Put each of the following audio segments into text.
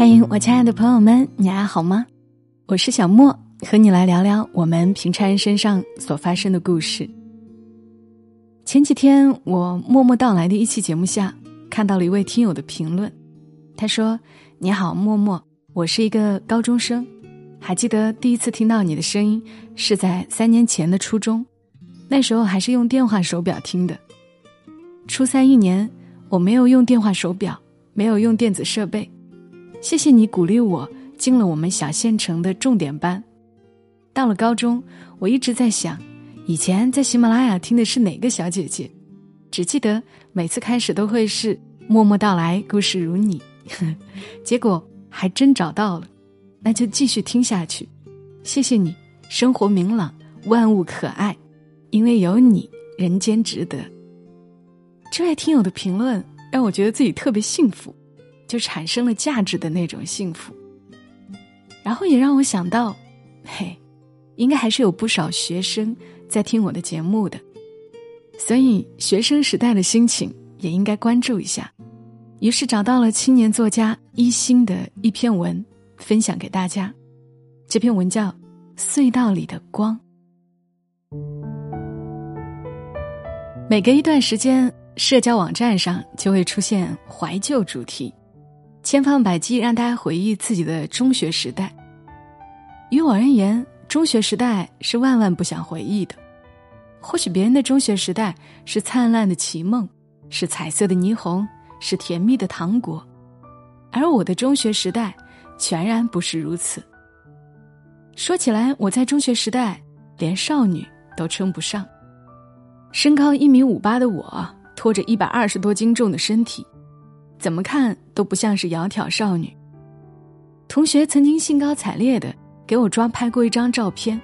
欢迎，我亲爱的朋友们，你还好吗？我是小莫，和你来聊聊我们平常人身上所发生的故事。前几天，我默默到来的一期节目下，看到了一位听友的评论，他说：“你好，默默，我是一个高中生，还记得第一次听到你的声音是在三年前的初中，那时候还是用电话手表听的。初三一年，我没有用电话手表，没有用电子设备。”谢谢你鼓励我进了我们小县城的重点班。到了高中，我一直在想，以前在喜马拉雅听的是哪个小姐姐？只记得每次开始都会是“默默到来，故事如你”，结果还真找到了，那就继续听下去。谢谢你，生活明朗，万物可爱，因为有你，人间值得。这位听友的评论让我觉得自己特别幸福。就产生了价值的那种幸福，然后也让我想到，嘿，应该还是有不少学生在听我的节目的，所以学生时代的心情也应该关注一下。于是找到了青年作家一心的一篇文，分享给大家。这篇文叫《隧道里的光》。每隔一段时间，社交网站上就会出现怀旧主题。千方百计让大家回忆自己的中学时代。于我而言，中学时代是万万不想回忆的。或许别人的中学时代是灿烂的奇梦，是彩色的霓虹，是甜蜜的糖果，而我的中学时代全然不是如此。说起来，我在中学时代连少女都称不上。身高一米五八的我，拖着一百二十多斤重的身体。怎么看都不像是窈窕少女。同学曾经兴高采烈的给我抓拍过一张照片，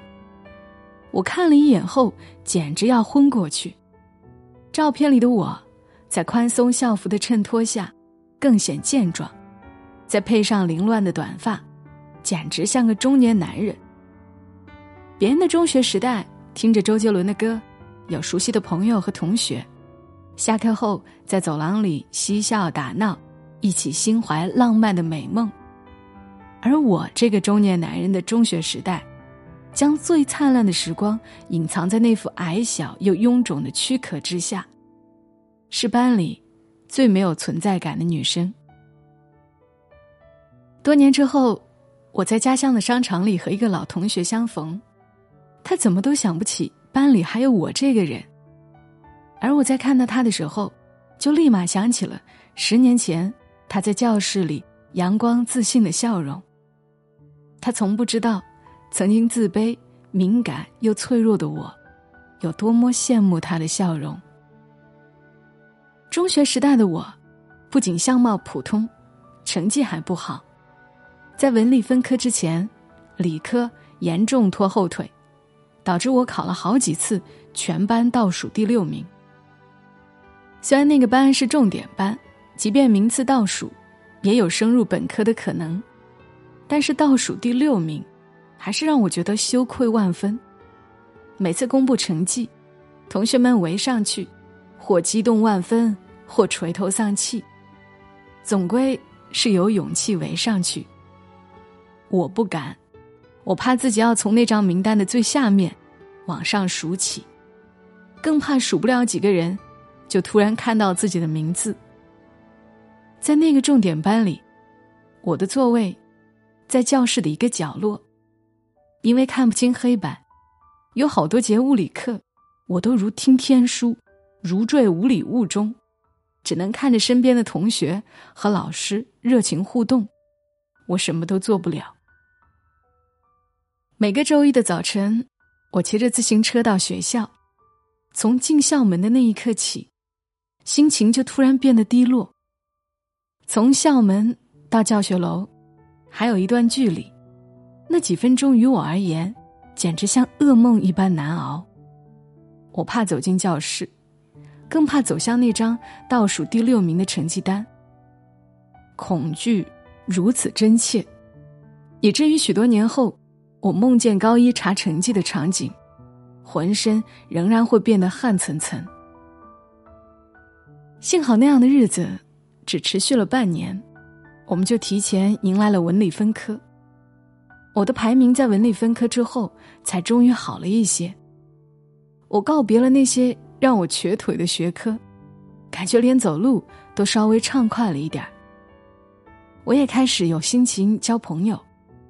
我看了一眼后简直要昏过去。照片里的我，在宽松校服的衬托下，更显健壮，再配上凌乱的短发，简直像个中年男人。别人的中学时代，听着周杰伦的歌，有熟悉的朋友和同学。下课后，在走廊里嬉笑打闹，一起心怀浪漫的美梦。而我这个中年男人的中学时代，将最灿烂的时光隐藏在那副矮小又臃肿的躯壳之下，是班里最没有存在感的女生。多年之后，我在家乡的商场里和一个老同学相逢，他怎么都想不起班里还有我这个人。而我在看到他的时候，就立马想起了十年前他在教室里阳光自信的笑容。他从不知道，曾经自卑、敏感又脆弱的我，有多么羡慕他的笑容。中学时代的我，不仅相貌普通，成绩还不好，在文理分科之前，理科严重拖后腿，导致我考了好几次全班倒数第六名。虽然那个班是重点班，即便名次倒数，也有升入本科的可能，但是倒数第六名，还是让我觉得羞愧万分。每次公布成绩，同学们围上去，或激动万分，或垂头丧气，总归是有勇气围上去。我不敢，我怕自己要从那张名单的最下面往上数起，更怕数不了几个人。就突然看到自己的名字，在那个重点班里，我的座位在教室的一个角落，因为看不清黑板，有好多节物理课，我都如听天书，如坠五里雾中，只能看着身边的同学和老师热情互动，我什么都做不了。每个周一的早晨，我骑着自行车到学校，从进校门的那一刻起。心情就突然变得低落。从校门到教学楼，还有一段距离，那几分钟于我而言，简直像噩梦一般难熬。我怕走进教室，更怕走向那张倒数第六名的成绩单。恐惧如此真切，以至于许多年后，我梦见高一查成绩的场景，浑身仍然会变得汗涔涔。幸好那样的日子只持续了半年，我们就提前迎来了文理分科。我的排名在文理分科之后才终于好了一些。我告别了那些让我瘸腿的学科，感觉连走路都稍微畅快了一点儿我也开始有心情交朋友，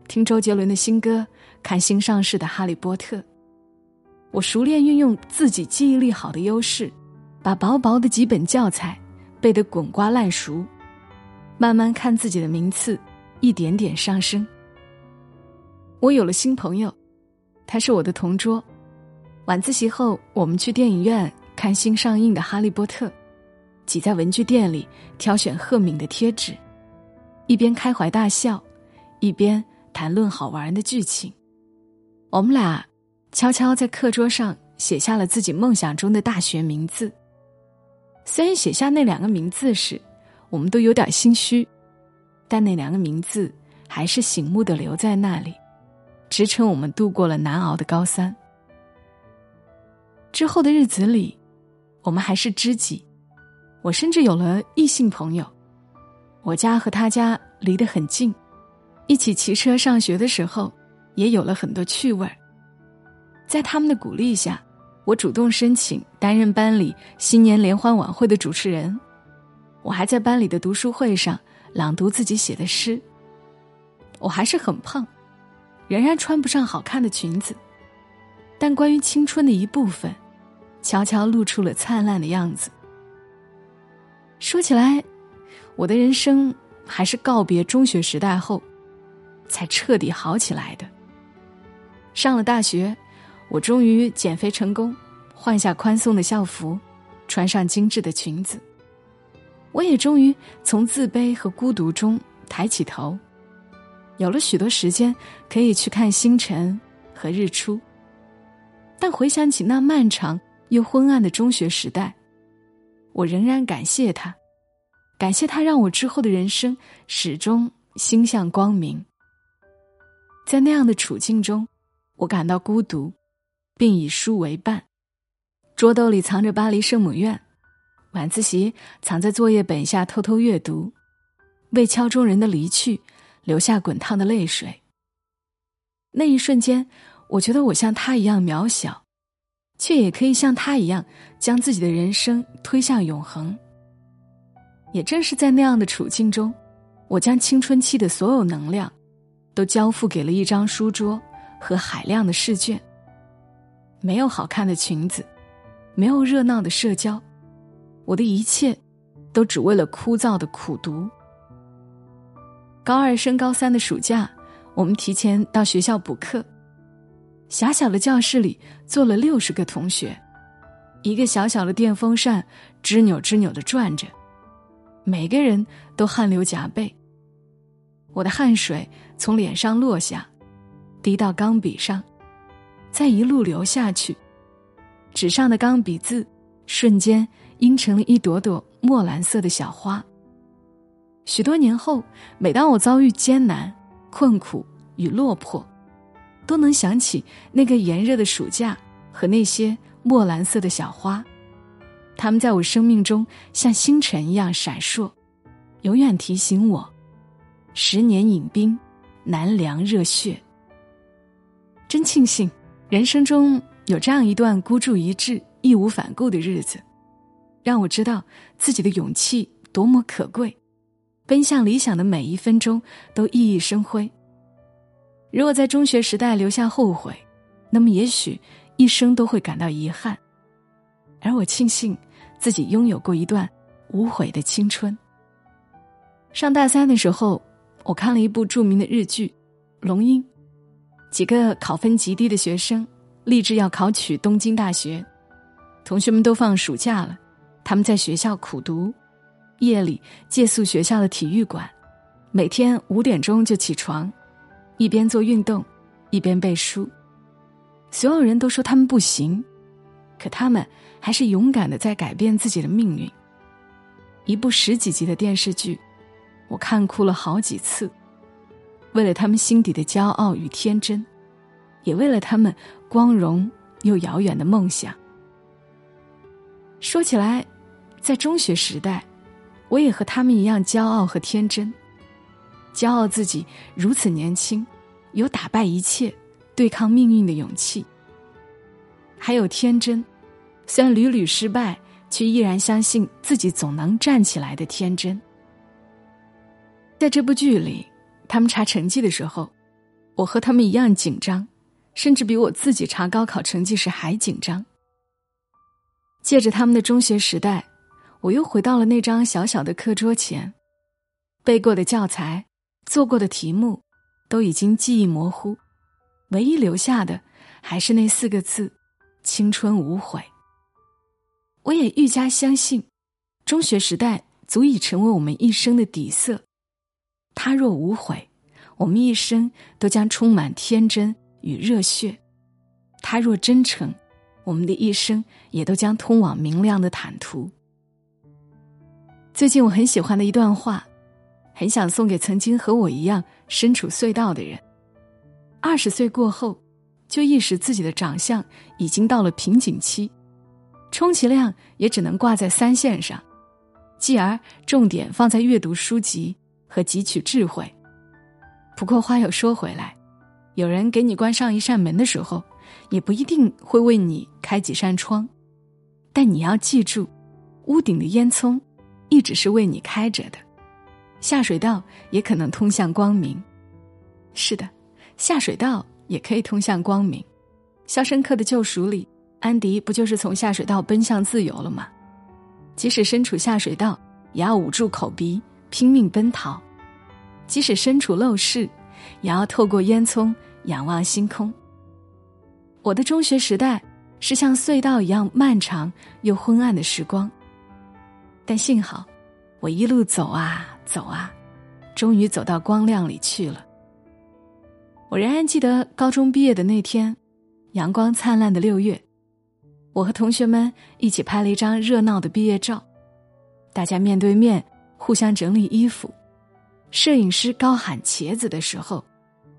听周杰伦的新歌，看新上市的《哈利波特》。我熟练运用自己记忆力好的优势，把薄薄的几本教材背得滚瓜烂熟，慢慢看自己的名次一点点上升。我有了新朋友，他是我的同桌。晚自习后，我们去电影院看新上映的《哈利波特》，挤在文具店里挑选赫敏的贴纸，一边开怀大笑，一边谈论好玩的剧情。我们俩悄悄在课桌上写下了自己梦想中的大学名字。虽然写下那两个名字时，我们都有点心虚，但那两个名字还是醒目的留在那里。支撑我们度过了难熬的高三。之后的日子里，我们还是知己。我甚至有了异性朋友。我家和他家离得很近，一起骑车上学的时候，也有了很多趣味。在他们的鼓励下，我主动申请担任班里新年联欢晚会的主持人。我还在班里的读书会上朗读自己写的诗。我还是很胖。仍然穿不上好看的裙子，但关于青春的一部分，悄悄露出了灿烂的样子。说起来，我的人生还是告别中学时代后，才彻底好起来的。上了大学，我终于减肥成功，换下宽松的校服，穿上精致的裙子。我也终于从自卑和孤独中抬起头。有了许多时间，可以去看星辰和日出。但回想起那漫长又昏暗的中学时代，我仍然感谢他，感谢他让我之后的人生始终心向光明。在那样的处境中，我感到孤独，并以书为伴。桌兜里藏着《巴黎圣母院》，晚自习藏在作业本下偷偷阅读，为敲钟人的离去。留下滚烫的泪水。那一瞬间，我觉得我像他一样渺小，却也可以像他一样将自己的人生推向永恒。也正是在那样的处境中，我将青春期的所有能量，都交付给了一张书桌和海量的试卷。没有好看的裙子，没有热闹的社交，我的一切，都只为了枯燥的苦读。高二升高三的暑假，我们提前到学校补课。狭小的教室里坐了六十个同学，一个小小的电风扇吱扭吱扭的转着，每个人都汗流浃背。我的汗水从脸上落下，滴到钢笔上，再一路流下去，纸上的钢笔字瞬间阴成了一朵朵墨蓝色的小花。许多年后，每当我遭遇艰难、困苦与落魄，都能想起那个炎热的暑假和那些墨蓝色的小花，它们在我生命中像星辰一样闪烁，永远提醒我：十年饮冰，难凉热血。真庆幸，人生中有这样一段孤注一掷、义无反顾的日子，让我知道自己的勇气多么可贵。奔向理想的每一分钟都熠熠生辉。如果在中学时代留下后悔，那么也许一生都会感到遗憾。而我庆幸自己拥有过一段无悔的青春。上大三的时候，我看了一部著名的日剧《龙樱》，几个考分极低的学生立志要考取东京大学，同学们都放暑假了，他们在学校苦读。夜里借宿学校的体育馆，每天五点钟就起床，一边做运动，一边背书。所有人都说他们不行，可他们还是勇敢的在改变自己的命运。一部十几集的电视剧，我看哭了好几次，为了他们心底的骄傲与天真，也为了他们光荣又遥远的梦想。说起来，在中学时代。我也和他们一样骄傲和天真，骄傲自己如此年轻，有打败一切、对抗命运的勇气。还有天真，虽然屡屡失败，却依然相信自己总能站起来的天真。在这部剧里，他们查成绩的时候，我和他们一样紧张，甚至比我自己查高考成绩时还紧张。借着他们的中学时代，我又回到了那张小小的课桌前，背过的教材、做过的题目，都已经记忆模糊，唯一留下的还是那四个字：青春无悔。我也愈加相信，中学时代足以成为我们一生的底色。他若无悔，我们一生都将充满天真与热血；他若真诚，我们的一生也都将通往明亮的坦途。最近我很喜欢的一段话，很想送给曾经和我一样身处隧道的人。二十岁过后，就意识自己的长相已经到了瓶颈期，充其量也只能挂在三线上，继而重点放在阅读书籍。和汲取智慧。不过话又说回来，有人给你关上一扇门的时候，也不一定会为你开几扇窗。但你要记住，屋顶的烟囱一直是为你开着的，下水道也可能通向光明。是的，下水道也可以通向光明。《肖申克的救赎》里，安迪不就是从下水道奔向自由了吗？即使身处下水道，也要捂住口鼻，拼命奔逃。即使身处陋室，也要透过烟囱仰望星空。我的中学时代是像隧道一样漫长又昏暗的时光，但幸好，我一路走啊走啊，终于走到光亮里去了。我仍然记得高中毕业的那天，阳光灿烂的六月，我和同学们一起拍了一张热闹的毕业照，大家面对面互相整理衣服。摄影师高喊“茄子”的时候，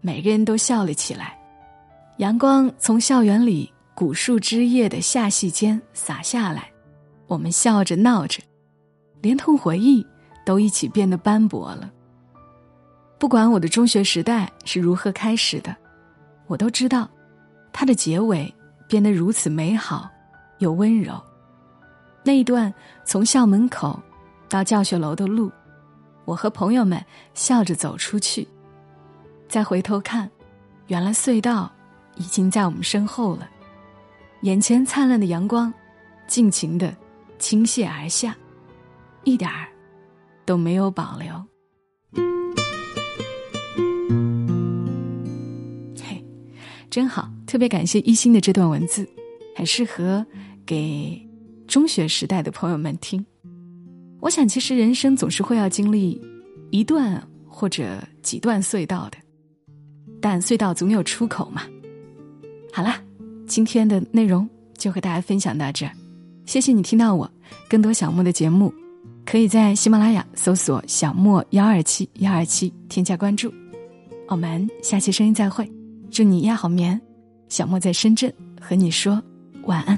每个人都笑了起来。阳光从校园里古树枝叶的罅隙间洒下来，我们笑着闹着，连同回忆都一起变得斑驳了。不管我的中学时代是如何开始的，我都知道，它的结尾变得如此美好又温柔。那一段从校门口到教学楼的路。我和朋友们笑着走出去，再回头看，原来隧道已经在我们身后了。眼前灿烂的阳光，尽情的倾泻而下，一点儿都没有保留。嘿，真好，特别感谢一心的这段文字，很适合给中学时代的朋友们听。我想，其实人生总是会要经历一段或者几段隧道的，但隧道总有出口嘛。好啦，今天的内容就和大家分享到这儿，谢谢你听到我。更多小莫的节目，可以在喜马拉雅搜索“小莫幺二七幺二七”添加关注。我们下期声音再会，祝你夜好眠。小莫在深圳和你说晚安。